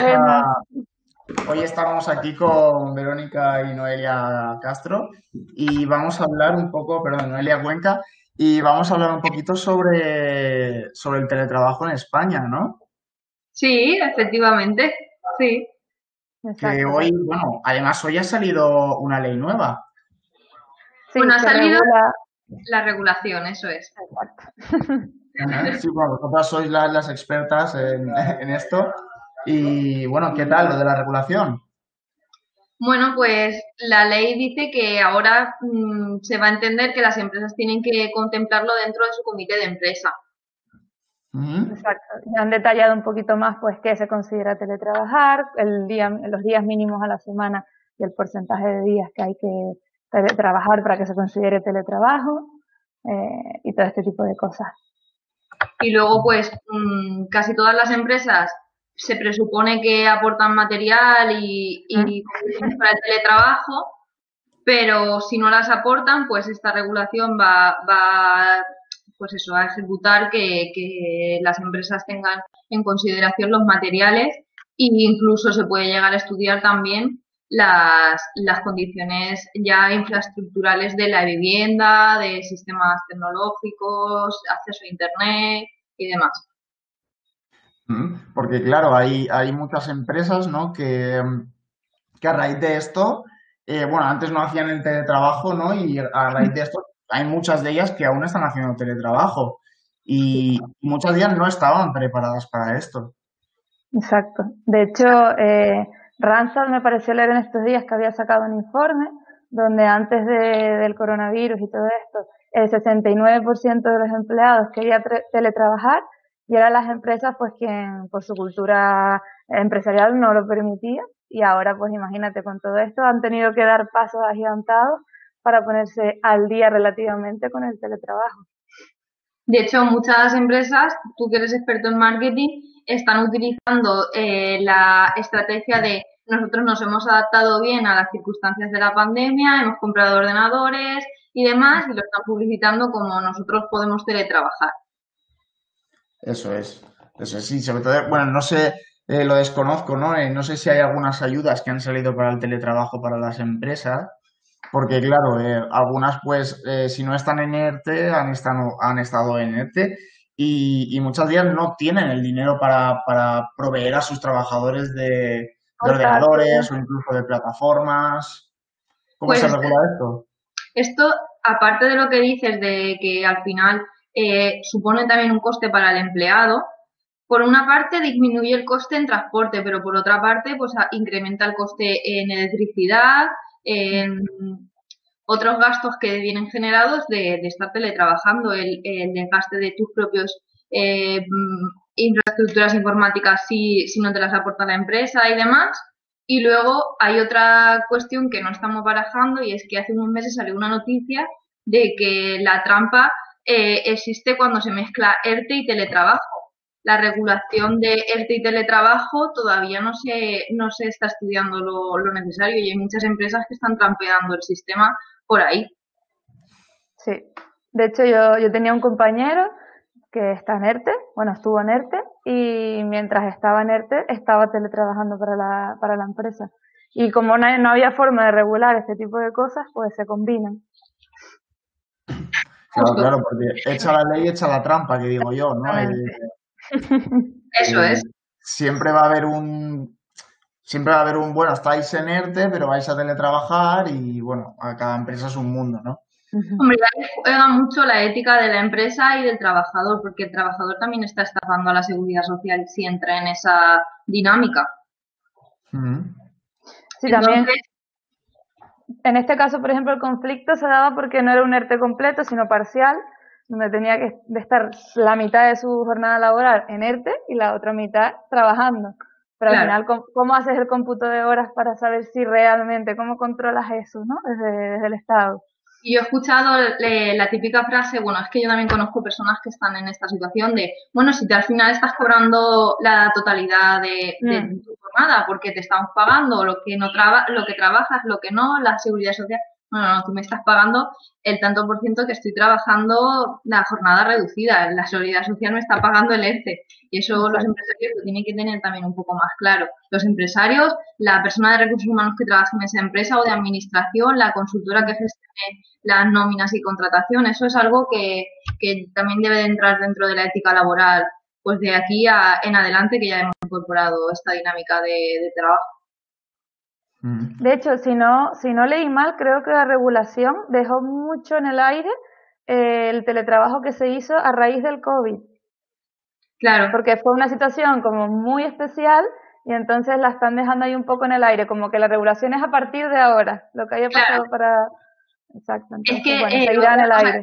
Hoy estamos aquí con Verónica y Noelia Castro y vamos a hablar un poco, perdón, Noelia Cuenca, y vamos a hablar un poquito sobre, sobre el teletrabajo en España, ¿no? Sí, efectivamente, sí. Que hoy, bueno, además hoy ha salido una ley nueva. Sí, bueno, ha salido la regulación, eso es. Sí, bueno, vosotras sois las, expertas en, en esto. Y bueno, ¿qué tal lo de la regulación? Bueno, pues la ley dice que ahora mm, se va a entender que las empresas tienen que contemplarlo dentro de su comité de empresa. Exacto. Ya han detallado un poquito más, pues, qué se considera teletrabajar, el día, los días mínimos a la semana y el porcentaje de días que hay que teletrabajar para que se considere teletrabajo eh, y todo este tipo de cosas. Y luego, pues, mm, casi todas las empresas se presupone que aportan material y, y para el teletrabajo, pero si no las aportan, pues esta regulación va, va pues eso, a ejecutar que, que las empresas tengan en consideración los materiales e incluso se puede llegar a estudiar también las, las condiciones ya infraestructurales de la vivienda, de sistemas tecnológicos, acceso a Internet y demás. Porque claro, hay, hay muchas empresas ¿no? que, que a raíz de esto, eh, bueno, antes no hacían el teletrabajo, ¿no? Y a raíz de esto hay muchas de ellas que aún están haciendo teletrabajo y muchas de ellas no estaban preparadas para esto. Exacto. De hecho, eh, me pareció leer en estos días que había sacado un informe donde antes de, del coronavirus y todo esto, el 69% de los empleados quería teletrabajar y eran las empresas pues quien por su cultura empresarial no lo permitía y ahora pues imagínate con todo esto han tenido que dar pasos agigantados para ponerse al día relativamente con el teletrabajo. De hecho, muchas empresas, tú que eres experto en marketing, están utilizando eh, la estrategia de nosotros nos hemos adaptado bien a las circunstancias de la pandemia, hemos comprado ordenadores y demás y lo están publicitando como nosotros podemos teletrabajar. Eso es, eso es, sí, sobre todo, bueno, no sé, eh, lo desconozco, ¿no? Eh, no sé si hay algunas ayudas que han salido para el teletrabajo para las empresas, porque claro, eh, algunas pues si no están en ERTE han estado, han estado en ERTE y, y muchas ellas no tienen el dinero para, para proveer a sus trabajadores de, ordenadores o incluso de plataformas. ¿Cómo se pues, regula esto? Esto, aparte de lo que dices de que al final eh, supone también un coste para el empleado. Por una parte disminuye el coste en transporte, pero por otra parte pues incrementa el coste en electricidad, en otros gastos que vienen generados de, estar teletrabajando, el, desgaste de tus propios eh, infraestructuras informáticas si, si no te las aporta la empresa y demás. Y luego hay otra cuestión que no estamos barajando y es que hace unos meses salió una noticia de que la trampa eh, existe cuando se mezcla ERTE y teletrabajo. La regulación de ERTE y teletrabajo todavía no se, no se está estudiando lo, necesario y hay muchas empresas que están trampeando el sistema por ahí. Sí, de hecho yo, yo tenía un compañero que está en ERTE, bueno, estuvo en ERTE y mientras estaba en ERTE estaba teletrabajando para la, para la empresa. Y como no, no había forma de regular este tipo de cosas, pues se combinan. Claro, claro, porque echa la ley, echa la trampa, que digo yo, ¿no? Eso es. Siempre va a haber un, siempre va a haber un, bueno, estáis en ERTE, pero vais a teletrabajar y, bueno, a cada empresa es un mundo, ¿no? Hombre, juega mucho la ética de la empresa y del trabajador, porque el trabajador también está estafando a la seguridad social si entra en esa dinámica. Sí, también en este caso, por ejemplo, el conflicto se daba porque no era un ERTE completo, sino parcial, donde tenía que estar la mitad de su jornada laboral en ERTE y la otra mitad trabajando. Pero al final, ¿cómo, haces el cómputo de horas para saber si realmente, cómo controlas eso, ¿no? Desde, desde el Estado. Y yo he escuchado la típica frase, bueno, es que yo también conozco personas que están en esta situación de, bueno, si te al final estás cobrando la totalidad de, mm. tu jornada porque te están pagando lo que no traba, lo que trabajas, lo que no, la seguridad social, no, no, tú me estás pagando el tanto por ciento que estoy trabajando la jornada reducida, la seguridad social me está pagando el ERTE. Y eso los empresarios lo tienen que tener también un poco más claro. Los empresarios, la persona de recursos humanos que trabaja en esa empresa o de administración, la consultora que gestione las nóminas y contratación, eso es algo que, que también debe de entrar dentro de la ética laboral, pues de aquí a, en adelante que ya hemos incorporado esta dinámica de trabajo. Mm. De hecho, si no, si no leí mal, creo que la regulación dejó mucho en el aire eh, el teletrabajo que se hizo a raíz del COVID. Claro. Porque fue una situación como muy especial y entonces la están dejando ahí un poco en el aire, como que la regulación es a partir de ahora, lo que haya pasado para... Exacto. es que, bueno, eh, en el aire.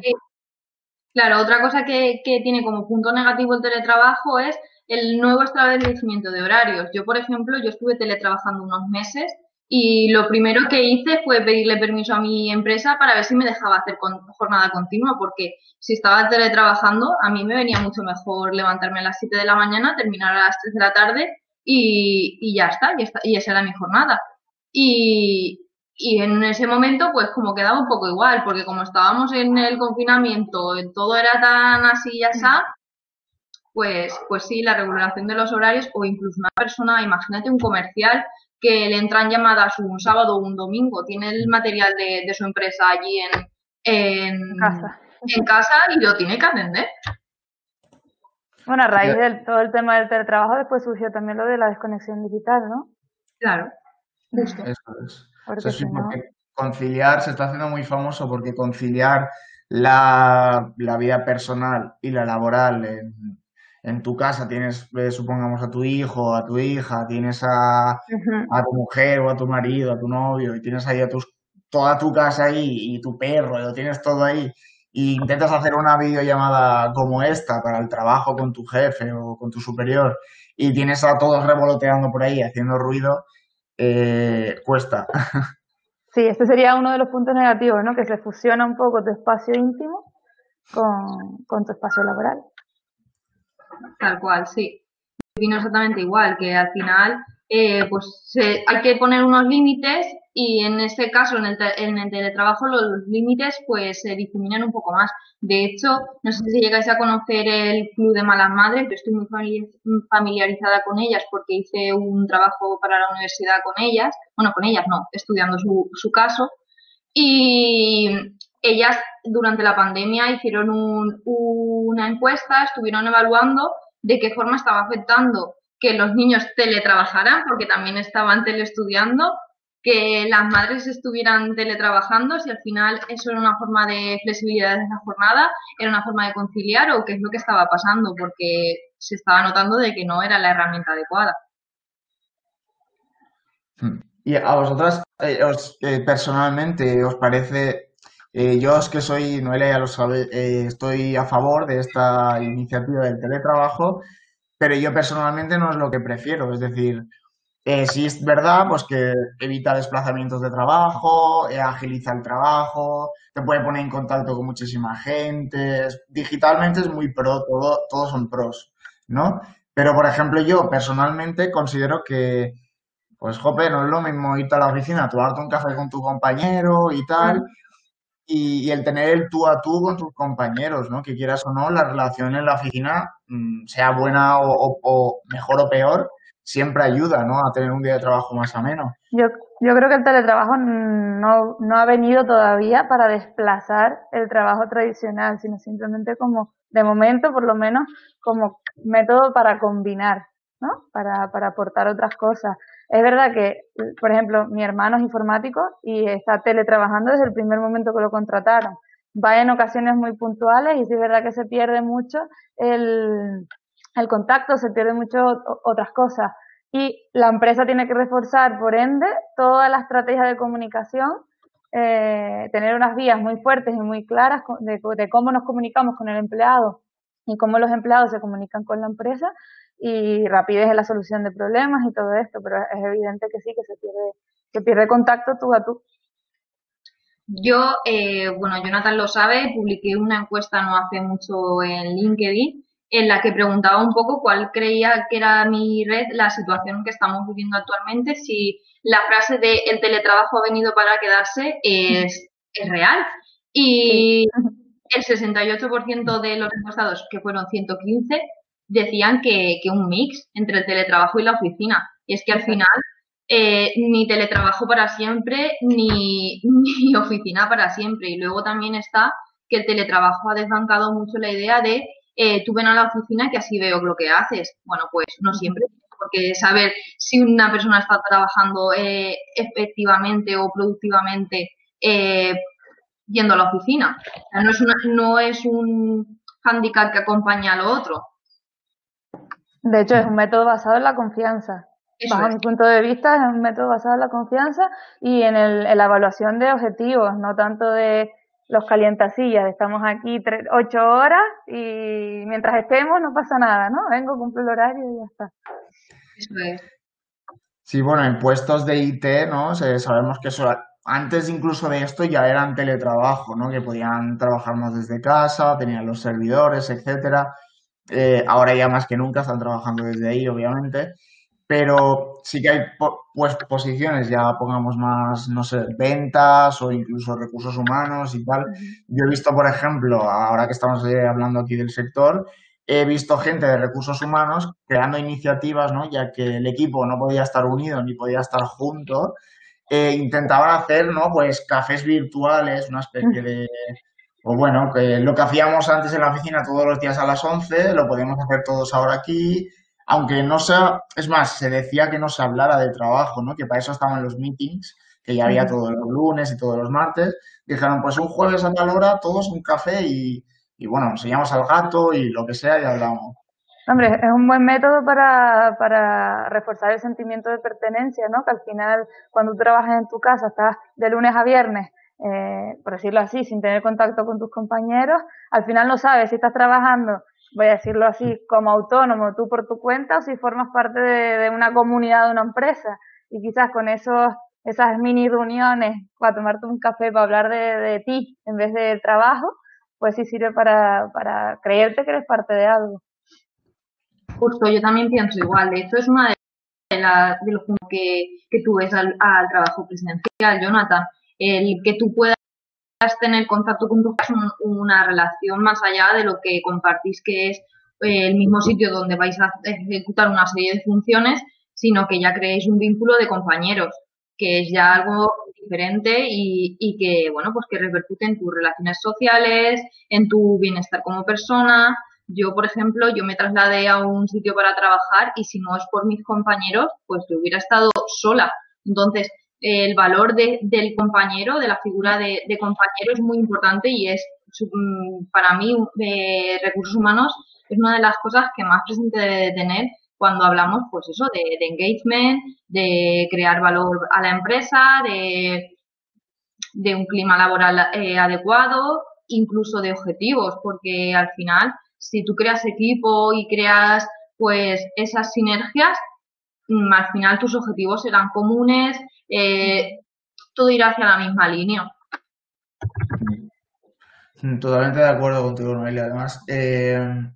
Claro, otra cosa que, tiene como punto negativo el teletrabajo es el nuevo establecimiento de horarios. Yo, por ejemplo, yo estuve teletrabajando unos meses y lo primero que hice fue pedirle permiso a mi empresa para ver si me dejaba hacer jornada continua, porque si estaba teletrabajando, a mí me venía mucho mejor levantarme a las 7 de la mañana, terminar a las 3 de la tarde y, y ya está, y, está, y esa era mi jornada. Y, y en ese momento, pues como quedaba un poco igual, porque como estábamos en el confinamiento, todo era tan así y así, pues, pues sí, la regulación de los horarios o incluso una persona, imagínate un comercial que le entran llamadas un sábado o un domingo, tiene el material de, su empresa allí en, en, casa. en casa y lo tiene que atender. Bueno, a raíz de todo el tema del teletrabajo después surgió también lo de la desconexión digital, ¿no? Claro, Eso es. Conciliar se está haciendo muy famoso porque conciliar la, la vida personal y la laboral en, en tu casa tienes, eh, supongamos, a tu hijo, a tu hija, tienes a, a, tu mujer o a tu marido, a tu novio, y tienes ahí a tus, toda tu casa ahí y tu perro, y lo tienes todo ahí, y intentas hacer una videollamada como esta para el trabajo con tu jefe o con tu superior, y tienes a todos revoloteando por ahí, haciendo ruido, eh, cuesta. Sí, este sería uno de los puntos negativos, ¿no? Que se fusiona un poco tu espacio íntimo con, con tu espacio laboral. Tal cual, sí. Vino exactamente igual, que al final eh, pues hay que poner unos límites y en este caso, en el, teletrabajo, los límites pues se difuminan un poco más. De hecho, no sé si llegáis a conocer el Club de Malas Madres, yo estoy muy familiarizada con ellas porque hice un trabajo para la universidad con ellas, bueno, con ellas no, estudiando su, su caso. Y ellas durante la pandemia hicieron una encuesta, estuvieron evaluando de qué forma estaba afectando que los niños teletrabajaran, porque también estaban teleestudiando, que las madres estuvieran teletrabajando, si al final eso era una forma de flexibilidad de esa jornada, era una forma de conciliar o qué es lo que estaba pasando, porque se estaba notando de que no era la herramienta adecuada. ¿Y a vosotras eh, eh, personalmente os parece eh, yo es que soy, Noelia ya lo sabe, estoy a favor de esta iniciativa del teletrabajo, pero yo personalmente no es lo que prefiero. Es decir, eh, si es verdad, pues que evita desplazamientos de trabajo, agiliza el trabajo, te puede poner en contacto con muchísima gente. digitalmente es muy pro, todo, todos son pros, ¿no? Pero, por ejemplo, yo personalmente considero que, pues, jope, no es lo mismo irte a la oficina, tomarte un café con tu compañero y tal y, el tener el tú a tú con tus compañeros, ¿no? Que quieras o no, la relación en la oficina, mm, sea buena o, mejor o peor, siempre ayuda, ¿no? A tener un día de trabajo más ameno. Yo, yo creo que el teletrabajo no, no ha venido todavía para desplazar el trabajo tradicional, sino simplemente como, de momento por lo menos, como método para combinar, ¿no? Para, para aportar otras cosas. Es verdad que, por ejemplo, mi hermano es informático y está teletrabajando desde el primer momento que lo contrataron. Va en ocasiones muy puntuales y sí es verdad que se pierde mucho el, el contacto, se pierde mucho otras cosas. Y la empresa tiene que reforzar, por ende, toda la estrategia de comunicación, eh, tener unas vías muy fuertes y muy claras de, de cómo nos comunicamos con el empleado y cómo los empleados se comunican con la empresa y rapidez en la solución de problemas y todo esto, pero es evidente que sí, que se pierde, que pierde contacto tú a tú. Yo, eh, bueno, Jonathan lo sabe, publiqué una encuesta no hace mucho en LinkedIn en la que preguntaba un poco cuál creía que era mi red, la situación que estamos viviendo actualmente, si la frase de el teletrabajo ha venido para quedarse es es real. Y el 68% de los encuestados, que fueron 115, decían que, que, un mix entre el teletrabajo y la oficina. Y es que al final eh, ni teletrabajo para siempre, ni, ni oficina para siempre. Y luego también está que el teletrabajo ha desbancado mucho la idea de eh, tú ven a la oficina que así veo lo que haces. Bueno, pues no siempre, porque saber si una persona está trabajando eh, efectivamente o productivamente eh, yendo a la oficina. no, es no es un hándicap que acompaña a lo otro. De hecho, es un método basado en la confianza. Bajo mi punto de vista, es un método basado en la confianza y en, el, en la evaluación de objetivos, no tanto de los calientasillas, estamos aquí ocho horas y mientras estemos no pasa nada, ¿no? Vengo, cumplo el horario y ya está. Eso es. Sí, bueno, en puestos de IT, ¿no? sabemos que eso, antes incluso de esto ya eran teletrabajo, ¿no? Que podían trabajar más desde casa, tenían los servidores, etcétera. Eh, ahora ya más que nunca están trabajando desde ahí, obviamente pero sí que hay pues posiciones, ya pongamos más, no sé, ventas o incluso recursos humanos y tal. Yo he visto, por ejemplo, ahora que estamos eh, hablando aquí del sector, he visto gente de recursos humanos creando iniciativas, ¿no? Ya que el equipo no podía estar unido ni podía estar junto, eh, intentaban hacer, ¿no? Pues cafés virtuales, una especie de... O bueno, que lo que hacíamos antes en la oficina todos los días a las 11, lo podemos hacer todos ahora aquí aunque no sea, es más, se decía que no se hablara de trabajo, ¿no? Que para eso estaban los meetings, que ya había todos los lunes y todos los martes. Dijeron, pues un jueves a tal hora, todos un café y, y bueno, enseñamos al gato y lo que sea y hablamos. Hombre, es un buen método para, para reforzar el sentimiento de pertenencia, ¿no? Que al final, cuando tú trabajas en tu casa, estás de lunes a viernes, eh, por decirlo así, sin tener contacto con tus compañeros, al final no sabes si estás trabajando voy a decirlo así, como autónomo, tú por tu cuenta, o si formas parte de, una comunidad, de una empresa. Y quizás con esos, esas mini reuniones, para tomarte un café, para hablar de, ti en vez de trabajo, pues sí sirve para, para creerte que eres parte de algo. Justo, yo también pienso igual. De es una de, las de los puntos que, que tú ves al, al trabajo presencial, Jonathan. El que tú puedas tener contacto con tu una relación más allá de lo que compartís que es eh, el mismo sitio donde vais a ejecutar una serie de funciones, sino que ya creéis un vínculo de compañeros, que es ya algo diferente y, y que, bueno, pues que repercute en tus relaciones sociales, en tu bienestar como persona. Yo, por ejemplo, yo me trasladé a un sitio para trabajar y si no es por mis compañeros, pues yo hubiera estado sola. Entonces, el valor de, del compañero, de la figura de, compañero es muy importante y es mm, para mí de recursos humanos es una de las cosas que más presente debe tener cuando hablamos pues eso de, engagement, de crear valor a la empresa, de, de un clima laboral eh, adecuado, incluso de objetivos, porque al final si tú creas equipo y creas pues esas sinergias, al final tus objetivos serán comunes, eh, todo irá hacia la misma línea. Mm, totalmente de acuerdo contigo, Noelia. Además, eh,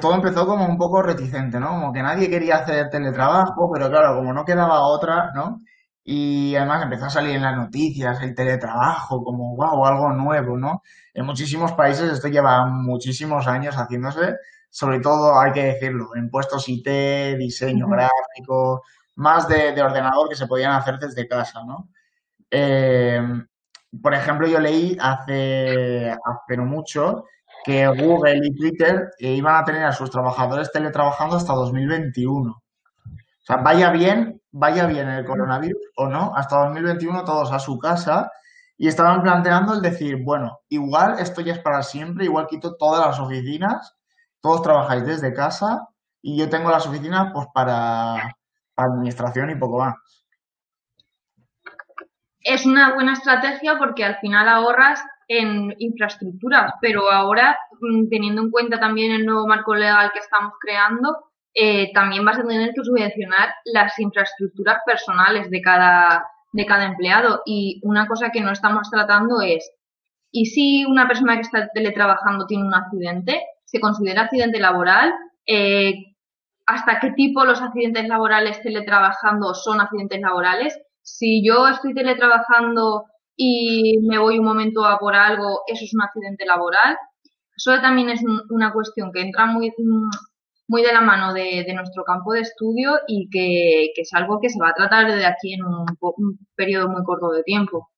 todo empezó como un poco reticente, ¿no? Como que nadie quería hacer teletrabajo, pero claro, como no quedaba otra, ¿no? Y además empezó a salir en las noticias el teletrabajo como, wow, algo nuevo, ¿no? En muchísimos países esto lleva muchísimos años haciéndose, sobre todo, hay que decirlo, en puestos IT, diseño gráfico, más de, ordenador que se podían hacer desde casa, ¿no? Eh, por ejemplo, yo leí hace, hace no mucho que Google y Twitter iban a tener a sus trabajadores teletrabajando hasta 2021. O sea, vaya bien, vaya bien el coronavirus o no, hasta 2021 todos a su casa y estaban planteando el decir, bueno, igual esto ya es para siempre, igual quito todas las oficinas, todos trabajáis desde casa y yo tengo las oficinas pues para, administración y poco más. Es una buena estrategia porque al final ahorras en infraestructuras, pero ahora, mm, teniendo en cuenta también el nuevo marco legal que estamos creando, eh, también vas a tener que subvencionar las infraestructuras personales de cada, de cada empleado. Y una cosa que no estamos tratando es, ¿y si una persona que está teletrabajando tiene un accidente? ¿Se considera accidente laboral? Eh, hasta qué tipo los accidentes laborales teletrabajando son accidentes laborales. Si yo estoy teletrabajando y me voy un momento a por algo, eso es un accidente laboral. Eso también es una cuestión que entra muy, muy de la mano de, nuestro campo de estudio y que, es algo que se va a tratar de aquí en un, periodo muy corto de tiempo.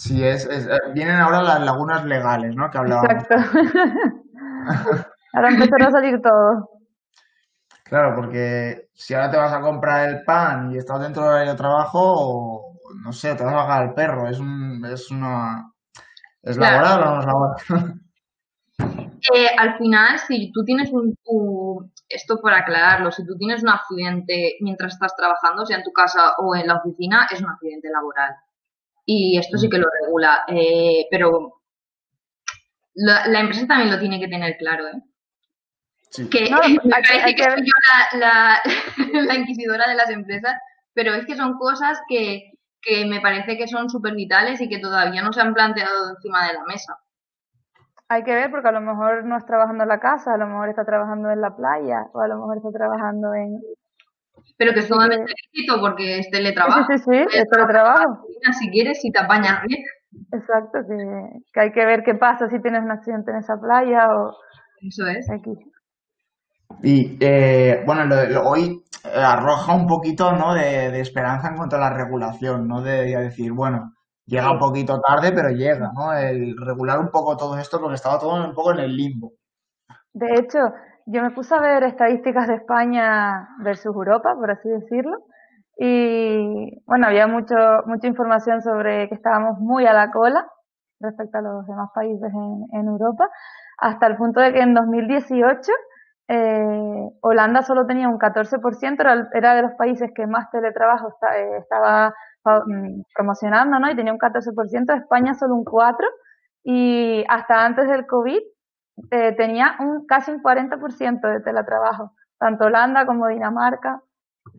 Sí, es, eh, vienen ahora las lagunas legales, ¿no? Que hablábamos. Exacto. ahora empezará a salir todo. Claro, porque si ahora te vas a comprar el pan y estás dentro del área de trabajo, no sé, te vas a pagar el perro. Es, un, es una... ¿Es laboral o no es laboral? Eh, al final, si tú tienes un, esto por aclararlo, si tú tienes un accidente mientras estás trabajando, sea en tu casa o en la oficina, es un accidente laboral. Y esto sí que lo regula, eh, pero la, empresa también lo tiene que tener claro, ¿eh? Que me parece que, soy yo la, la, inquisidora de las empresas, pero es que son cosas que, que me parece que son súper vitales y que todavía no se han planteado encima de la mesa. Hay que ver porque a lo mejor no está trabajando en la casa, a lo mejor está trabajando en la playa o a lo mejor está trabajando en... Pero que es totalmente lícito porque es teletrabajo. Sí, sí, sí, es teletrabajo. Si quieres, si te apañas bien. Exacto, que, hay que ver qué pasa si tienes un accidente en esa playa o... Eso es. Aquí. Y eh, bueno, hoy eh, arroja un poquito ¿no? de, de, esperanza en cuanto a la regulación, ¿no? De, de decir, bueno, llega un poquito tarde, pero llega, ¿no? El regular un poco todo esto porque estaba todo un poco en el limbo. De hecho, yo me puse a ver estadísticas de España versus Europa, por así decirlo, y bueno, había mucho, mucha información sobre que estábamos muy a la cola respecto a los demás países en, Europa, hasta el punto de que en 2018 eh, Holanda solo tenía un 14%, era, era, de los países que más teletrabajo eh, estaba Mm, promocionando, ¿no? Y tenía un 14%, España solo un 4%, y hasta antes del COVID eh, tenía un casi un 40% de teletrabajo, tanto Holanda como Dinamarca,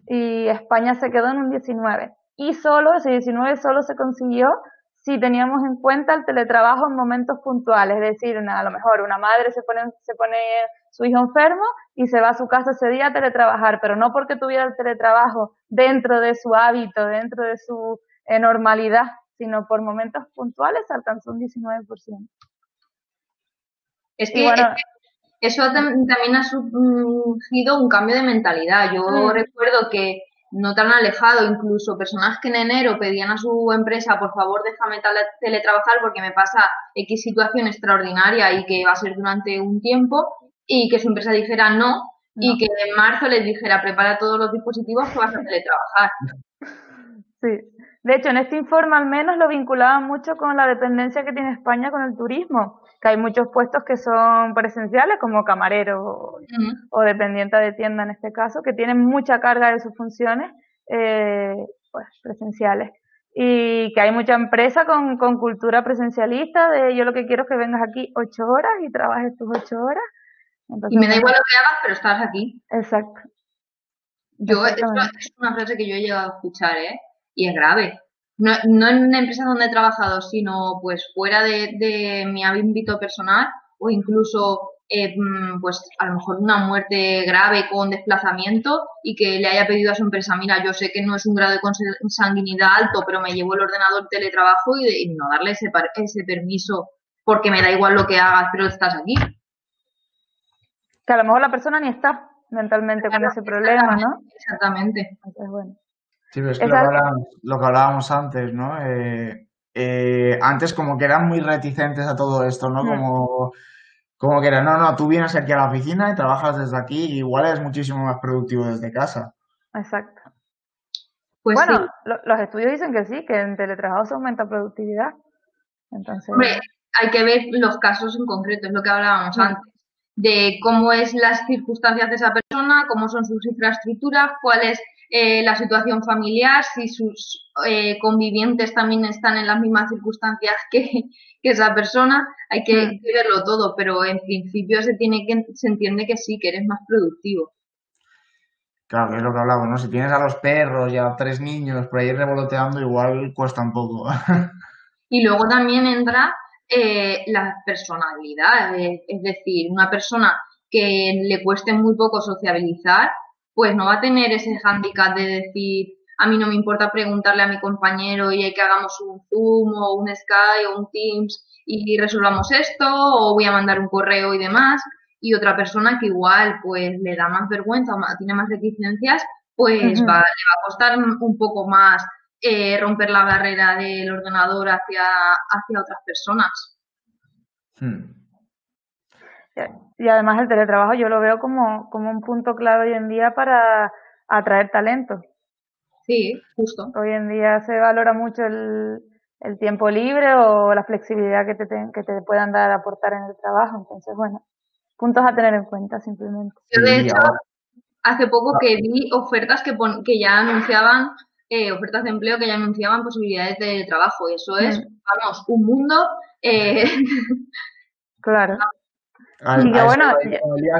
y España se quedó en un 19%. Y solo, ese 19 solo se consiguió si teníamos en cuenta el teletrabajo en momentos puntuales, es decir, a lo mejor una madre se pone, se pone su hijo enfermo y se va a su casa ese día a teletrabajar, pero no porque tuviera el teletrabajo dentro de su hábito, dentro de su eh, normalidad, sino por momentos puntuales alcanzó un 19%. Es que, eso también ha surgido un cambio de mentalidad. Yo mm. recuerdo que no tan alejado, incluso personas que en enero pedían a su empresa, por favor, déjame teletrabajar porque me pasa X situación extraordinaria y que va a ser durante un tiempo, y que su empresa dijera no, y que en marzo les dijera prepara todos los dispositivos que vas a teletrabajar. Sí. De hecho, en este informe al menos lo vinculaban mucho con la dependencia que tiene España con el turismo, que hay muchos puestos que son presenciales, como camarero o, dependiente de tienda en este caso, que tienen mucha carga de sus funciones eh, pues, presenciales. Y que hay mucha empresa con, con cultura presencialista de yo lo que quiero es que vengas aquí ocho horas y trabajes tus ocho horas. y me da igual lo que hagas, pero estás aquí. Exacto. Yo, es una frase que yo he llegado a escuchar, ¿eh? y es grave. No, no en una empresa donde he trabajado, sino pues fuera de, de mi ámbito personal o incluso eh, mm, pues a lo mejor una muerte grave con desplazamiento y que le haya pedido a su empresa, mira, yo sé que no es un grado de consanguinidad alto, pero me llevo el ordenador teletrabajo y, y no darle ese, ese permiso porque me da igual lo que hagas, pero estás aquí. Que a lo mejor la persona ni está mentalmente con ese problema, ¿no? Exactamente. bueno. Sí, pero es que lo que, hablábamos, antes, ¿no? Eh, eh, antes como que eran muy reticentes a todo esto, ¿no? Mm. Como, como que era, no, no, tú vienes aquí a la oficina y trabajas desde aquí, igual es muchísimo más productivo desde casa. Exacto. Pues bueno, los estudios dicen que sí, que en teletrabajo se aumenta productividad. Entonces... Hombre, hay que ver los casos en concreto, es lo que hablábamos mm. antes, de cómo es las circunstancias de esa persona, cómo son sus infraestructuras, cuál es eh, la situación familiar, si sus eh, convivientes también están en las mismas circunstancias que, esa persona, hay que, mm. verlo todo, pero en principio se tiene que se entiende que sí, que eres más productivo. Claro, es lo que hablamos, ¿no? Si tienes a los perros y a tres niños por ahí revoloteando, igual cuesta un poco. y luego también entra eh, la personalidad, es decir, una persona que le cueste muy poco sociabilizar, pues no va a tener ese hándicap de decir, a mí no me importa preguntarle a mi compañero y hay que hagamos un Zoom o un Skype o un Teams y resolvamos esto o voy a mandar un correo y demás. Y otra persona que igual pues le da más vergüenza o tiene más reticencias, pues va, le va a costar un poco más eh, romper la barrera del ordenador hacia, hacia otras personas. Hmm. Y además el teletrabajo yo lo veo como, como un punto clave hoy en día para atraer talento. Sí, justo. Hoy en día se valora mucho el, el tiempo libre o la flexibilidad que te, que te puedan dar aportar en el trabajo. Entonces, bueno, puntos a tener en cuenta simplemente. Yo de hecho, hace poco que vi ofertas que, que ya anunciaban, eh, ofertas de empleo que ya anunciaban posibilidades de trabajo y eso es, mm. vamos, un mundo... Eh, claro. Y que bueno,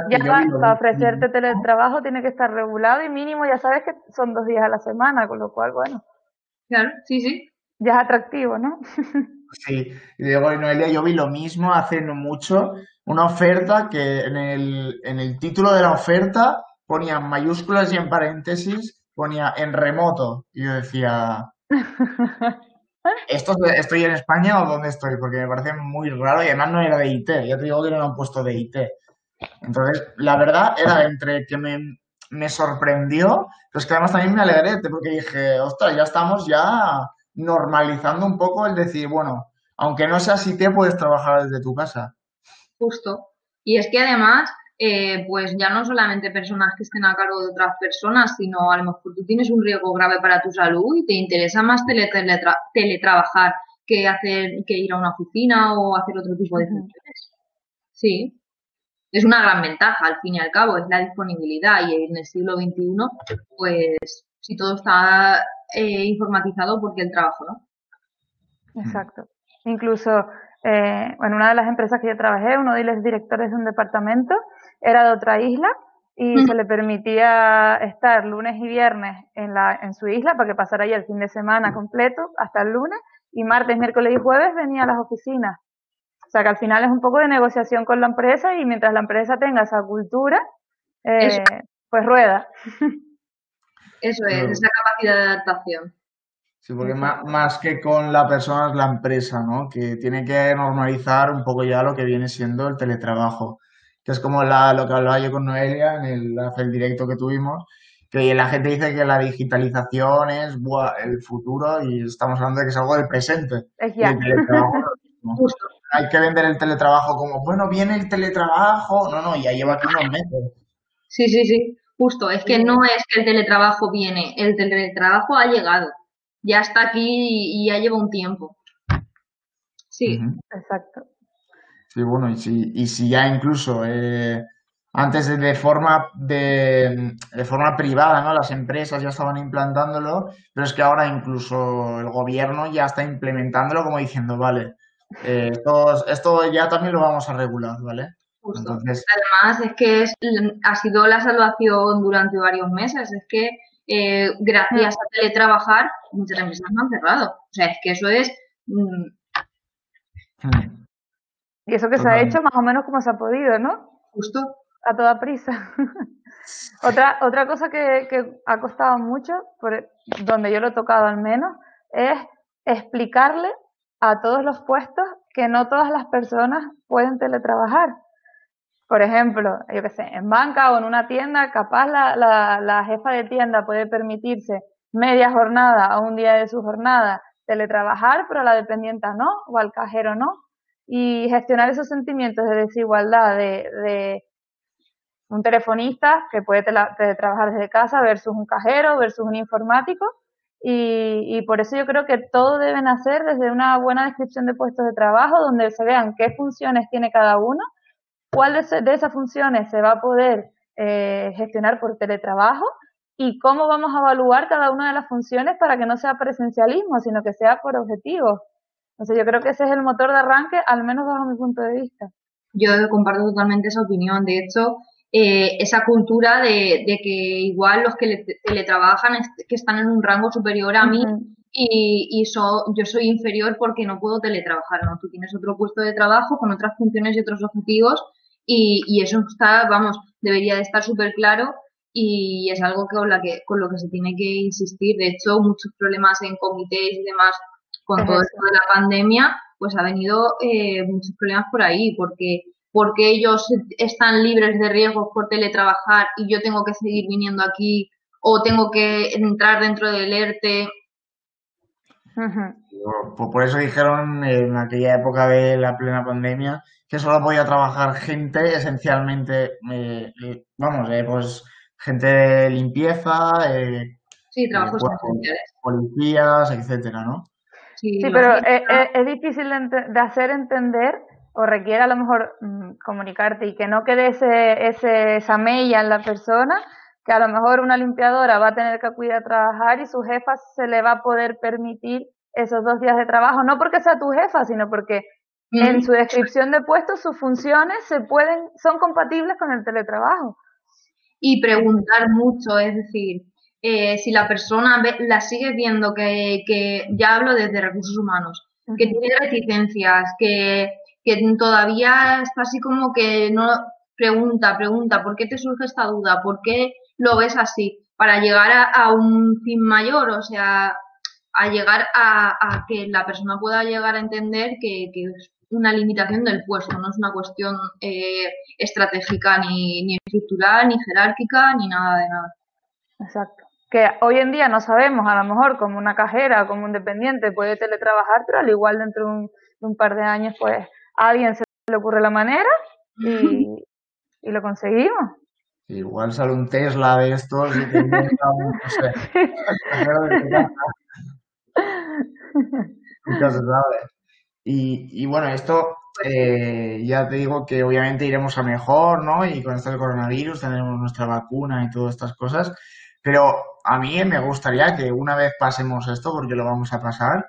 ya, para ofrecerte teletrabajo tiene que estar regulado y mínimo ya sabes que son dos días a la semana, con lo cual, bueno. Claro, sí, sí. Ya es atractivo, ¿no? sí, y digo, Noelia, yo vi lo mismo hace no mucho, una oferta que en el, en el título de la oferta ponía en mayúsculas y en paréntesis, ponía en remoto. Y yo decía, ¿Esto, ¿estoy en España o dónde estoy? Porque me parece muy raro y además no era de IT. Ya te digo que no era un puesto de IT. Entonces, la verdad era entre que me, me sorprendió, pero es que además también me alegré porque dije, ostras, ya estamos ya normalizando un poco el decir, bueno, aunque no seas IT, puedes trabajar desde tu casa. Justo. Y es que además, eh, pues ya no solamente personas que estén a cargo de otras personas, sino a lo mejor tú tienes un riesgo grave para tu salud y te interesa más teletrabajar que hacer que ir a una oficina o hacer otro tipo de funciones. Sí. Es una gran ventaja, al fin y al cabo, es la disponibilidad y en el siglo XXI, pues si todo está eh, informatizado, porque el trabajo no? Exacto. Incluso eh, en una de las empresas que yo trabajé, uno de los directores de un departamento era de otra isla y se le permitía estar lunes y viernes en, la, en su isla para que pasara ahí el fin de semana completo hasta el lunes y martes, miércoles y jueves venía a las oficinas. O sea que al final es un poco de negociación con la empresa y mientras la empresa tenga esa cultura, eh, pues rueda. Eso es, esa capacidad de adaptación. Sí, porque más, más, que con la persona es la empresa, ¿no? Que tiene que normalizar un poco ya lo que viene siendo el teletrabajo, que es como la, lo que hablaba yo con Noelia en el, el directo que tuvimos, que la gente dice que la digitalización es el futuro y estamos hablando de que es algo del presente. Es ya. Hay que vender el teletrabajo como, bueno, viene el teletrabajo. No, no, ya lleva aquí unos meses. Sí, sí, sí. Justo, es que no es que el teletrabajo viene, el teletrabajo ha llegado ya está aquí y, ya lleva un tiempo. Sí. Exacto. Sí, bueno, y si, y si ya incluso eh, antes de, forma de, de, forma privada, ¿no? Las empresas ya estaban implantándolo, pero es que ahora incluso el gobierno ya está implementándolo como diciendo, vale, eh, esto, esto ya también lo vamos a regular, ¿vale? Entonces... Además es que es, ha sido la salvación durante varios meses, es que eh, gracias a teletrabajar, muchas empresas no han cerrado. O sea, es que eso es... Mm, hmm. Y eso que se ha hecho más o menos como se ha podido, ¿no? Justo. A toda prisa. otra, otra cosa que, que ha costado mucho, por donde yo lo he tocado al menos, es explicarle a todos los puestos que no todas las personas pueden teletrabajar. Por ejemplo, yo qué sé, en banca o en una tienda, capaz la, la, la jefa de tienda puede permitirse media jornada o un día de su jornada teletrabajar, pero a la dependienta no, o al cajero no. Y gestionar esos sentimientos de desigualdad de, de un telefonista que puede teletrabajar desde casa versus un cajero versus un informático. Y, y, por eso yo creo que todo debe nacer desde una buena descripción de puestos de trabajo donde se vean qué funciones tiene cada uno cuál de, esas funciones se va a poder eh, gestionar por teletrabajo y cómo vamos a evaluar cada una de las funciones para que no sea presencialismo, sino que sea por objetivos. Entonces yo creo que ese es el motor de arranque, al menos bajo mi punto de vista. Yo comparto totalmente esa opinión. De hecho, eh, esa cultura de, que igual los que teletrabajan que están en un rango superior a mí y, y yo soy inferior porque no puedo teletrabajar, ¿no? Tú tienes otro puesto de trabajo con otras funciones y otros objetivos y, y eso está, vamos, debería de estar súper claro y es algo que con, la que, con lo que se tiene que insistir. De hecho, muchos problemas en comités y demás con todo esto de la pandemia, pues ha venido eh, muchos problemas por ahí, porque porque ellos están libres de riesgos por teletrabajar y yo tengo que seguir viniendo aquí o tengo que entrar dentro del ERTE. por, eso dijeron en aquella época de la plena pandemia que solo podía trabajar gente esencialmente, eh, eh, vamos, eh, pues gente de limpieza, sí, trabajos esenciales. policías, etcétera, ¿no? Sí, pero es, difícil de, hacer entender o requiere a lo mejor mm, comunicarte y que no quede ese, ese, esa mella en la persona, que a lo mejor una limpiadora va a tener que acudir a trabajar y su jefa se le va a poder permitir esos dos días de trabajo, no porque sea tu jefa, sino porque en su descripción de puesto sus funciones se pueden, son compatibles con el teletrabajo. Y preguntar mucho, es decir, eh, si la persona la sigue viendo que, que, ya hablo desde recursos humanos, que tiene reticencias, que, que todavía está así como que no pregunta, pregunta, ¿por qué te surge esta duda? ¿Por qué lo ves así? Para llegar a, un fin mayor, o sea, a llegar a, que la persona pueda llegar a entender que, es una limitación del puesto, no es una cuestión eh, estratégica ni, ni estructural, ni jerárquica, ni nada de nada. Exacto. Que hoy en día no sabemos, a lo mejor como una cajera, como un dependiente puede teletrabajar, pero al igual dentro de un, par de años, pues a alguien se le ocurre la manera y, y lo conseguimos. Igual sale un Tesla de estos y te no sé, Nunca se sabe. Y, y bueno, esto eh, ya te digo que obviamente iremos a mejor, ¿no? Y con esto del coronavirus tenemos nuestra vacuna y todas estas cosas. Pero a mí me gustaría que una vez pasemos esto, porque lo vamos a pasar,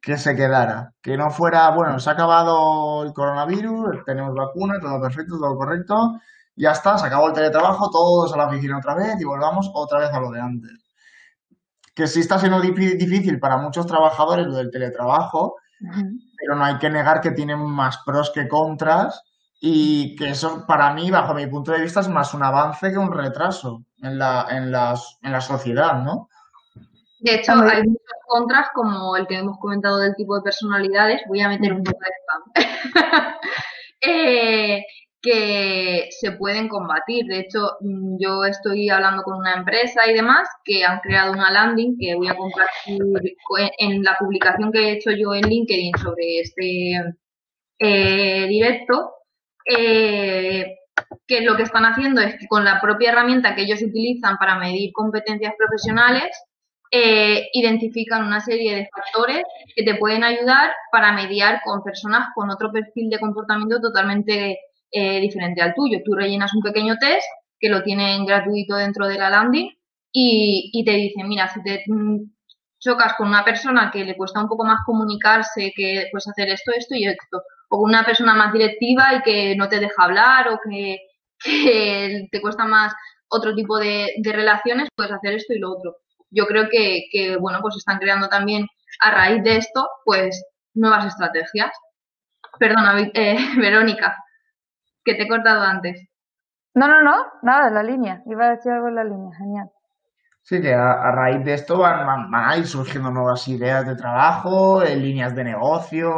que se quedara. Que no fuera, bueno, se ha acabado el coronavirus, tenemos vacuna, todo perfecto, todo correcto, ya está, se acabó el teletrabajo, todos a la oficina otra vez y volvamos otra vez a lo de antes. Que sí está siendo difícil para muchos trabajadores lo del teletrabajo, pero no hay que negar que tienen más pros que contras y que eso para mí, bajo mi punto de vista, es más un avance que un retraso en la, en las, en la sociedad, ¿no? De hecho, hay muchos contras, como el que hemos comentado del tipo de personalidades. Voy a meter un poco de spam. eh, que se pueden combatir. De hecho, yo estoy hablando con una empresa y demás que han creado una landing que voy a compartir en la publicación que he hecho yo en LinkedIn sobre este eh, directo. Eh, que lo que están haciendo es que con la propia herramienta que ellos utilizan para medir competencias profesionales, eh, identifican una serie de factores que te pueden ayudar para mediar con personas con otro perfil de comportamiento totalmente eh, diferente al tuyo. Tú rellenas un pequeño test que lo tienen gratuito dentro de la landing y, y te dicen, mira, si te mm, chocas con una persona que le cuesta un poco más comunicarse, que puedes hacer esto, esto y esto, o con una persona más directiva y que no te deja hablar o que, que te cuesta más otro tipo de, de, relaciones, puedes hacer esto y lo otro. Yo creo que, que, bueno, pues están creando también a raíz de esto, pues nuevas estrategias. Perdona, eh, Verónica que te he cortado antes. No, no, no, nada, la línea. Iba a decir algo en la línea, genial. Sí, que a, raíz de esto van, a ir surgiendo nuevas ideas de trabajo, en líneas de negocio.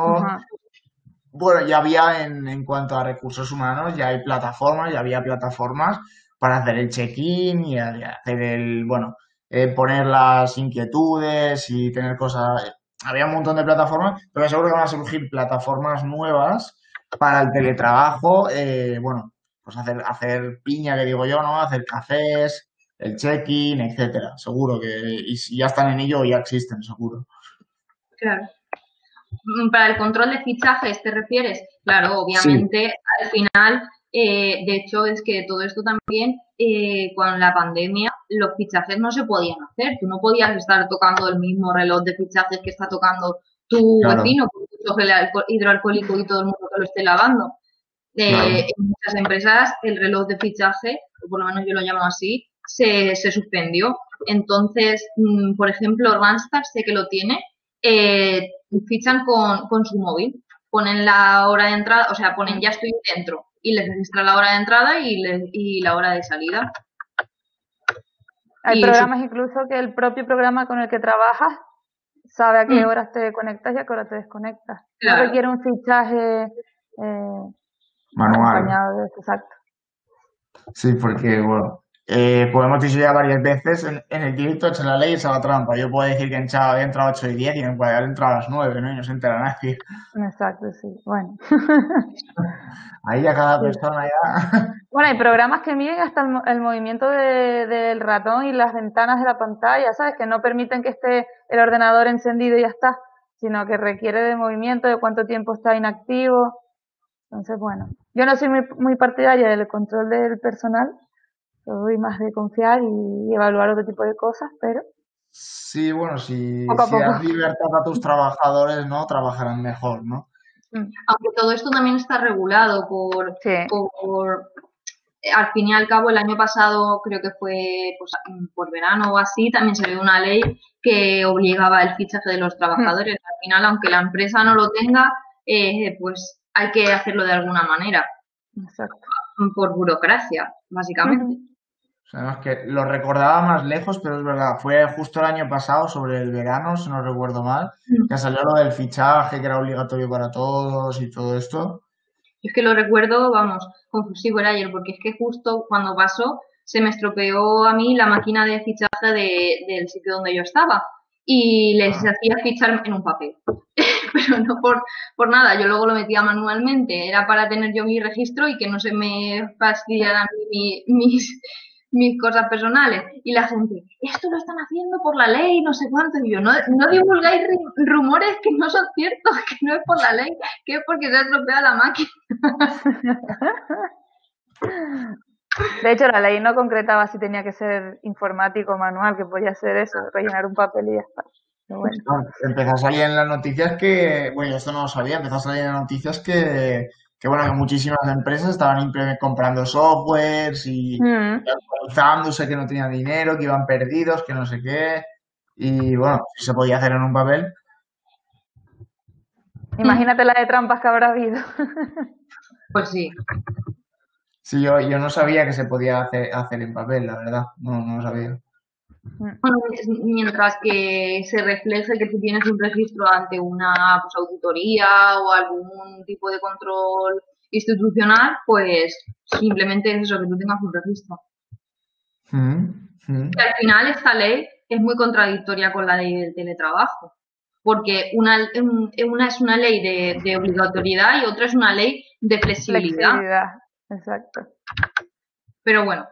Bueno, ya había en, en cuanto a recursos humanos, ya hay plataformas, ya había plataformas para hacer el check-in y hacer el, bueno, eh, poner las inquietudes y tener cosas. Había un montón de plataformas, pero seguro que van a surgir plataformas nuevas para el teletrabajo, eh, bueno, pues hacer, hacer piña, que digo yo, ¿no? Hacer cafés, el check-in, etcétera. Seguro que y ya están en ello, ya existen, seguro. Claro. Mm, para el control de fichajes, ¿te refieres? Claro, obviamente, al final, eh, de hecho, es que todo esto también, eh, con la pandemia, los fichajes no se podían hacer. Tú no podías estar tocando el mismo reloj de fichajes que está tocando tu vecino, porque el hidroalcohólico y todo el mundo que lo esté lavando. Eh, en muchas empresas el reloj de fichaje, o por lo menos yo lo llamo así, se, se suspendió. Entonces, mm, por ejemplo, Randstad sé que lo tiene, eh, fichan con, con su móvil, ponen la hora de entrada, o sea, ponen ya estoy dentro y les registra la hora de entrada y, y la hora de salida. Hay programas incluso que el propio programa con el que trabajas sabe a qué mm. horas te conectas y a qué hora te desconectas. No requiere un fichaje eh, manual. De exacto. Sí, porque, bueno, eh, podemos decir ya varias veces en, el directo en la ley esa la trampa. Yo puedo decir que en Chava entrado a 8 y 10 y en Guadalajara entrado a las 9, ¿no? Y no se entera nadie. Exacto, sí. Bueno. Ahí ya cada persona ya. Bueno, hay programas que miden hasta el, movimiento del ratón y las ventanas de la pantalla, ¿sabes? Que no permiten que esté el ordenador encendido y ya está, sino que requiere de movimiento, de cuánto tiempo está inactivo. Entonces, bueno, yo no soy muy, muy partidaria del control del personal, soy más de confiar y evaluar otro tipo de cosas, pero... Sí, bueno, si, si das libertad a tus trabajadores, ¿no? Trabajarán mejor, ¿no? Mm. Aunque todo esto también está regulado por, por, al fin y al cabo el año pasado creo que fue pues, por verano o así también salió una ley que obligaba el fichaje de los trabajadores al final aunque la empresa no lo tenga eh, pues hay que hacerlo de alguna manera Exacto. por burocracia básicamente o que lo recordaba más lejos, pero es verdad, fue justo el año pasado, sobre el verano, si no recuerdo mal, que salió lo del fichaje, que era obligatorio para todos y todo esto. Es que lo recuerdo, vamos, confusivo era ayer, porque es que justo cuando pasó se me estropeó a mí la máquina de fichaje del sitio donde yo estaba y les ah. hacía fichar en un papel. pero no por, por nada, yo luego lo metía manualmente, era para tener yo mi registro y que no se me fastidiaran mis, mis cosas personales. Y la gente, esto lo están haciendo por la ley, no sé cuánto. Y yo, no, no divulgáis rumores que no son ciertos, que no es por la ley, que es porque se ha estropeado la máquina. De hecho, la ley no concretaba si tenía que ser informático o manual, que podía ser eso, rellenar un papel y ya está. Empezó a salir en las noticias que, bueno, esto no lo sabía, empezó a salir en las noticias que que bueno, que muchísimas empresas estaban comprando softwares y, mm. actualizándose, que no tenían dinero, que iban perdidos, que no sé qué. Y bueno, si se podía hacer en un papel. Imagínate la de trampas que habrá habido. pues sí. Sí, yo, yo no sabía que se podía hacer, hacer en papel, la verdad. No, no lo sabía. Bueno, mientras que se refleje que tú tienes un registro ante una pues, auditoría o algún tipo de control institucional, pues simplemente es eso, que tú tengas un registro. Mm, mm. al final esta ley es muy contradictoria con la ley del teletrabajo, porque una, una es una ley de, obligatoriedad y otra es una ley de flexibilidad. flexibilidad. Exacto. Pero bueno.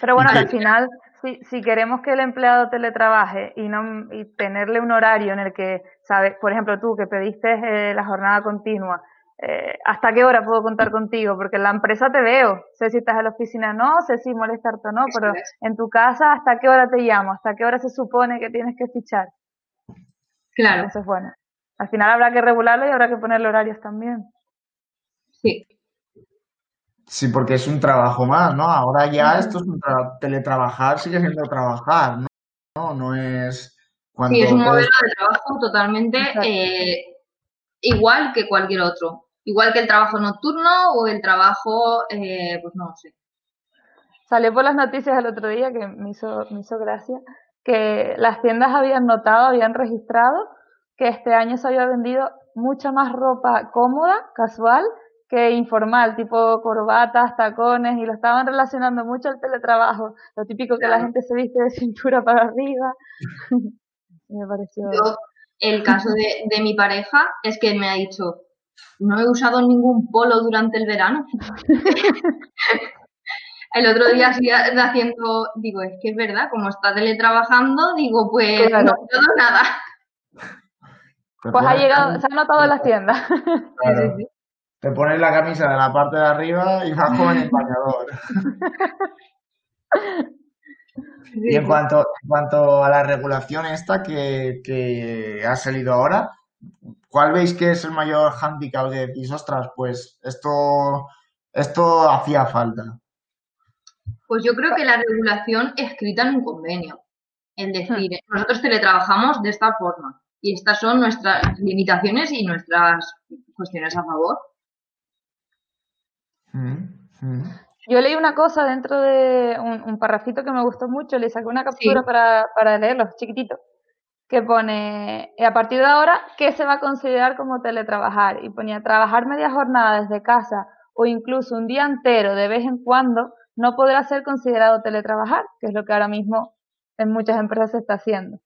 Pero bueno, al final si, si queremos que el empleado teletrabaje y, no, y tenerle un horario en el que, sabes, por ejemplo, tú que pediste eh, la jornada continua, eh, ¿hasta qué hora puedo contar contigo? Porque en la empresa te veo, sé si estás en la oficina no, sé si molestarte o no, pero en tu casa, ¿hasta qué hora te llamo? ¿Hasta qué hora se supone que tienes que fichar? Claro. Entonces, bueno, al final habrá que regularlo y habrá que ponerle horarios también. Sí. Sí, porque es un trabajo más, ¿no? Ahora ya esto es un teletrabajar, sigue siendo trabajar, ¿no? No, no es cuando... Sí, es un modelo de trabajo totalmente eh, igual que cualquier otro. Igual que el trabajo nocturno o el trabajo, eh, pues no sé. Salió por las noticias el otro día que me hizo, me hizo gracia, que las tiendas habían notado, habían registrado que este año se había vendido mucha más ropa cómoda, casual, que informal, tipo corbatas, tacones, y lo estaban relacionando mucho al teletrabajo, lo típico que la gente se viste de cintura para arriba. me pareció... el caso de, de mi pareja es que me ha dicho, no he usado ningún polo durante el verano. el otro día así haciendo, digo, es que es verdad, como está teletrabajando, digo, pues no he nada. Pues ha llegado, se ha notado en las tiendas. Te pones la camisa de la parte de arriba y vas con el bañador. y en cuanto, en cuanto a la regulación esta que, ha salido ahora, ¿cuál veis que es el mayor hándicap de decís, ostras, pues esto, esto hacía falta? Pues yo creo que la regulación escrita en un convenio. Es decir, hmm. nosotros teletrabajamos de esta forma y estas son nuestras limitaciones y nuestras cuestiones a favor. Yo leí una cosa dentro de un, un parrafito que me gustó mucho, le saqué una captura para, para leerlo, chiquitito, que pone, a partir de ahora, ¿qué se va a considerar como teletrabajar? Y ponía, trabajar media jornada desde casa o incluso un día entero de vez en cuando no podrá ser considerado teletrabajar, que es lo que ahora mismo en muchas empresas se está haciendo.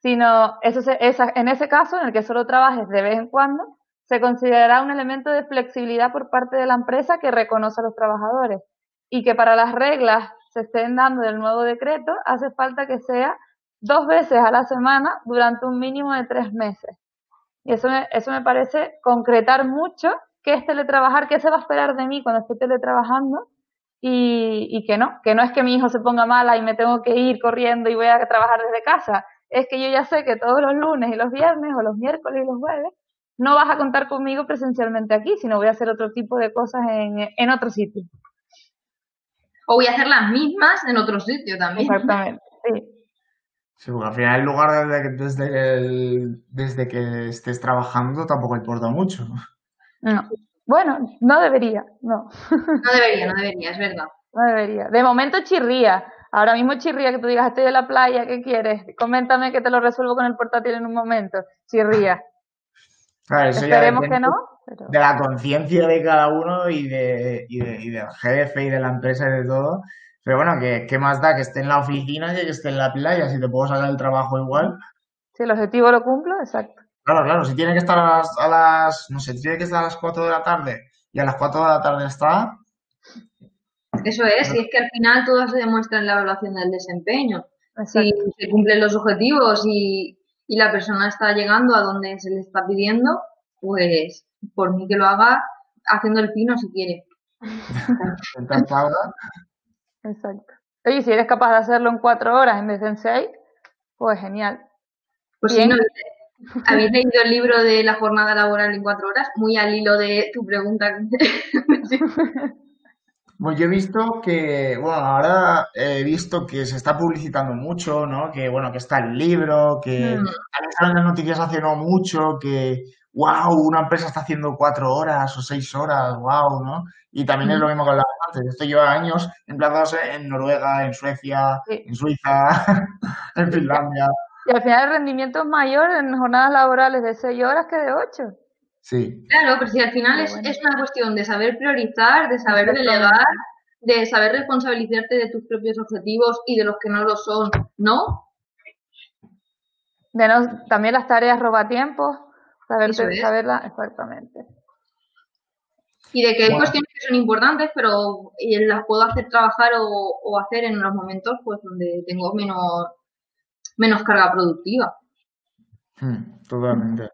Sino, eso se, esa, en ese caso, en el que solo trabajes de vez en cuando, se considerará un elemento de flexibilidad por parte de la empresa que reconoce a los trabajadores y que para las reglas se estén dando del nuevo decreto hace falta que sea dos veces a la semana durante un mínimo de tres meses. Y eso me, eso me parece concretar mucho qué es teletrabajar, qué se va a esperar de mí cuando esté teletrabajando y, y que no, que no es que mi hijo se ponga mala y me tengo que ir corriendo y voy a trabajar desde casa, es que yo ya sé que todos los lunes y los viernes o los miércoles y los jueves no vas a contar conmigo presencialmente aquí, sino voy a hacer otro tipo de cosas en, en otro sitio. O voy a hacer las mismas en otro sitio también. Exactamente, sí. Sí, porque al final el lugar desde, que- desde, el- desde que estés trabajando tampoco importa mucho. No. Bueno, no debería, no, No debería, no debería, es verdad. no debería. De momento chirría. Ahora mismo chirría que tú digas, estoy en la playa, ¿qué quieres? Coméntame que te lo resuelvo con el portátil en un momento. Chirría. Claro, eso ya que depende no, pero de la conciencia de cada uno y, de, y, de- y del jefe y de la empresa y de todo. Pero bueno, ¿qué, qué más da que esté en la oficina que que esté en la playa? Si te puedo sacar el trabajo igual. si el objetivo lo cumplo, exacto. Claro, claro, si tiene que estar a las, a las, no sé, tiene que estar a las 4 de la tarde y a las 4 de la tarde está, Eso es, y es que al final todo se demuestra en la evaluación del desempeño. Si exacto. se cumplen los objetivos y, y la persona está llegando a donde se le está pidiendo, pues por mí que lo haga haciendo el pino si quiere. Exacto. Oye, si eres capaz de hacerlo en cuatro horas en vez de en seis, pues genial. Pues sí, Bien. ¿no? ¿Habéis leído el libro de la jornada laboral en cuatro horas? Muy al hilo de tu pregunta. Bueno, yo he visto que, bueno, ahora he visto que se está publicitando mucho, ¿no? Que, bueno, que está el libro, que Mm. mí salen las noticias hace no mucho, que, wow, una empresa está haciendo cuatro horas o seis horas, wow, ¿no? Y también es lo mismo que hablaba antes. Esto lleva años emplazados en Noruega, en Suecia, Sí. en Suiza, en Finlandia. Y al final el rendimiento es mayor en jornadas laborales de seis horas que de ocho. Sí, Claro, pero si al final es, bueno. es una cuestión de saber priorizar, de saber delegar, de saber responsabilizarte de tus propios objetivos y de los que no lo son, ¿no? De no, también las tareas roba tiempo, saber, saberla exactamente. Y de que hay Bueno. cuestiones que son importantes, pero y las puedo hacer trabajar o, o hacer en los momentos pues donde tengo menos, menos carga productiva. Mm, totalmente.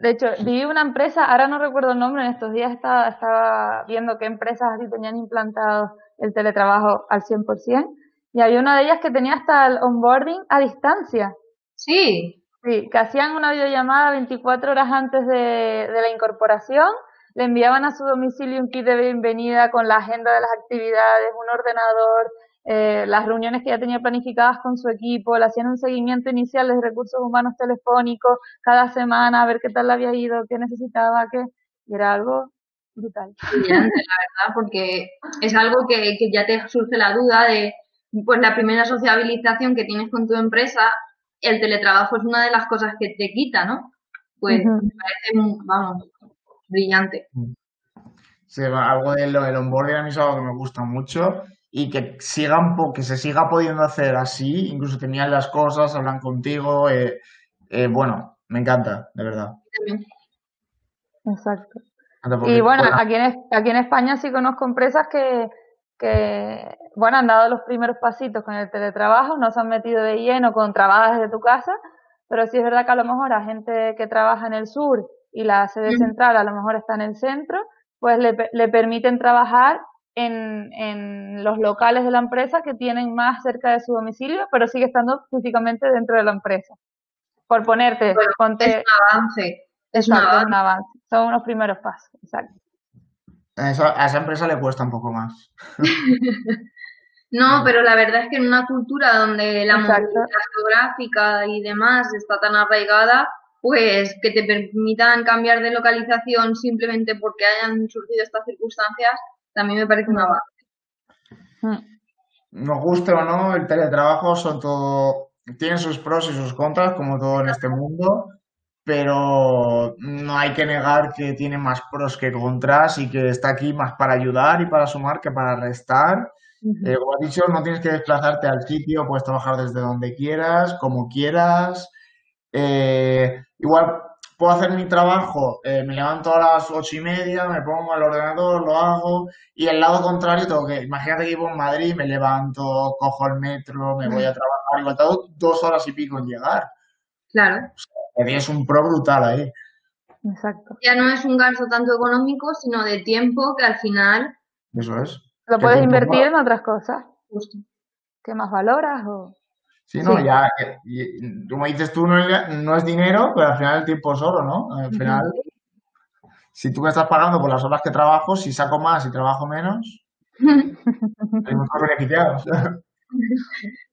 De hecho, vi una empresa, ahora no recuerdo el nombre, en estos días estaba, estaba viendo qué empresas así tenían implantado el teletrabajo al 100%, y había una de ellas que tenía hasta el onboarding a distancia. Sí, Sí, que hacían una videollamada 24 horas antes de, de la incorporación, le enviaban a su domicilio un kit de bienvenida con la agenda de las actividades, un ordenador, eh, las reuniones que ya tenía planificadas con su equipo, le hacían un seguimiento inicial de recursos humanos telefónicos cada semana, a ver qué tal le había ido, qué necesitaba, qué, y era algo brutal. brillante, la verdad, porque es algo que, que ya te surge la duda de, pues la primera sociabilización que tienes con tu empresa, el teletrabajo es una de las cosas que te quita, ¿no? Pues me parece, un- vamos, brillante. Sí, va, algo del del onboarding a mí es algo que me gusta mucho y que sigan po- que se siga pudiendo hacer así, incluso te miran las cosas, hablan contigo, eh, eh, bueno, me encanta, de verdad. Exacto. Y bueno, aquí en, Es- aquí en España sí conozco empresas que, que, bueno, han dado los primeros pasitos con el teletrabajo, no se han metido de lleno con trabajas desde tu casa, pero sí es verdad que a lo mejor a gente que trabaja en el sur y la sede central a lo mejor está en el centro, pues le, pe- le permiten trabajar en, en los locales de la empresa que tienen más cerca de su domicilio, pero sigue estando físicamente dentro de la empresa. Por ponerte, Bueno, ponte, Es un avance, es un exacto, avance. un avance. Son unos primeros pasos, exacto. a esa, a esa empresa le cuesta un poco más. No, pero la verdad es que en una cultura donde la Exacto. movilidad geográfica y demás está tan arraigada, pues que te permitan cambiar de localización simplemente porque hayan surgido estas circunstancias, también me parece una base. Nos guste o no, el teletrabajo son todo, tiene sus pros y sus contras, como todo en este mundo, pero no hay que negar que tiene más pros que contras y que está aquí más para ayudar y para sumar que para restar. Eh, como has dicho, no tienes que desplazarte al sitio, puedes trabajar desde donde quieras, como quieras. Eh, igual puedo hacer mi trabajo, eh, me levanto a las ocho y media, me pongo al ordenador, lo hago, y el lado contrario tengo que, imagínate que vivo en Madrid, me levanto, cojo el metro, me voy a trabajar, igual tengo dos horas y pico en llegar. Claro. tienes un pro brutal ahí. Exacto. Ya no es un gasto tanto económico, sino de tiempo que al final... Eso es. Lo puedes invertir en otras cosas. Justo. ¿Qué más valoras o...? Sí, no, ya, como dices tú, no es, dinero, pero al final el tiempo es oro, ¿no? Al final, si tú me estás pagando por las horas que trabajo, si saco más y trabajo menos, tenemos beneficiados.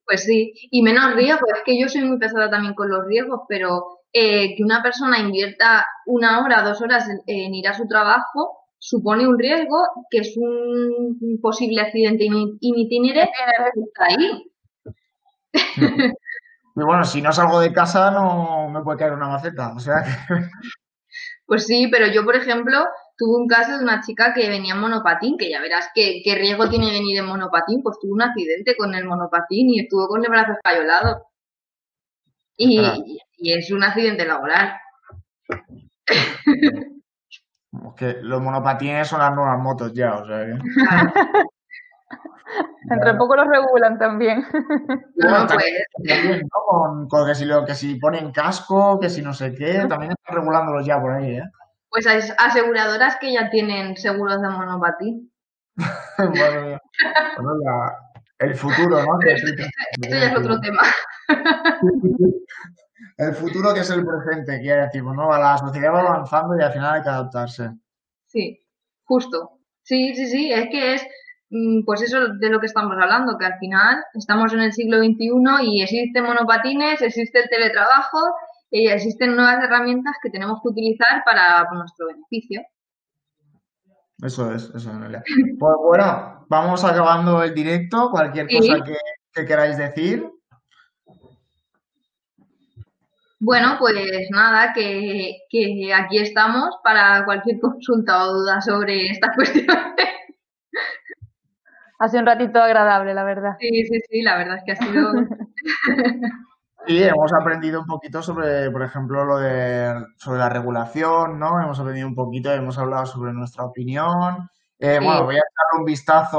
Pues sí, y menos riesgo, es que yo soy muy pesada también con los riesgos, pero eh, que una persona invierta una hora, dos horas en, ir a su trabajo supone un riesgo que es un posible accidente in, itinere está ahí. Y bueno, si no salgo de casa no me puede caer una maceta, o sea Pues sí, pero yo, por ejemplo, tuve un caso de una chica que venía en monopatín, que ya verás qué, riesgo tiene venir en monopatín, pues tuvo un accidente con el monopatín y estuvo con el brazo escayolado. Y, es un accidente laboral. que los monopatines son las nuevas motos ya, o sea Entre poco los regulan también. No, pues. Con, que, si lo, que si ponen casco, que si no sé qué, también están regulándolos ya por ahí, ¿eh? Pues hay aseguradoras que ya tienen seguros de monopatín. bueno, el futuro, ¿no? Esto, ya es otro tema. el futuro que es el presente, quiere decir, ¿no? La sociedad va avanzando y al final hay que adaptarse. Sí, justo. Sí, sí, sí, es que es pues eso de lo que estamos hablando, que al final estamos en el siglo XXI y existen monopatines, existe el teletrabajo y existen nuevas herramientas que tenemos que utilizar para nuestro beneficio. Eso es, eso es. Pues bueno, vamos acabando el directo. Cualquier cosa que, queráis decir. Bueno, pues nada, que, que aquí estamos para cualquier consulta o duda sobre estas cuestiones. Ha sido un ratito agradable, la verdad. Sí, sí, sí, la verdad es que ha sido... Sí, hemos aprendido un poquito sobre, por ejemplo, lo de sobre la regulación, ¿no? Hemos aprendido un poquito, hemos hablado sobre nuestra opinión. Eh, bueno, voy a echarle un vistazo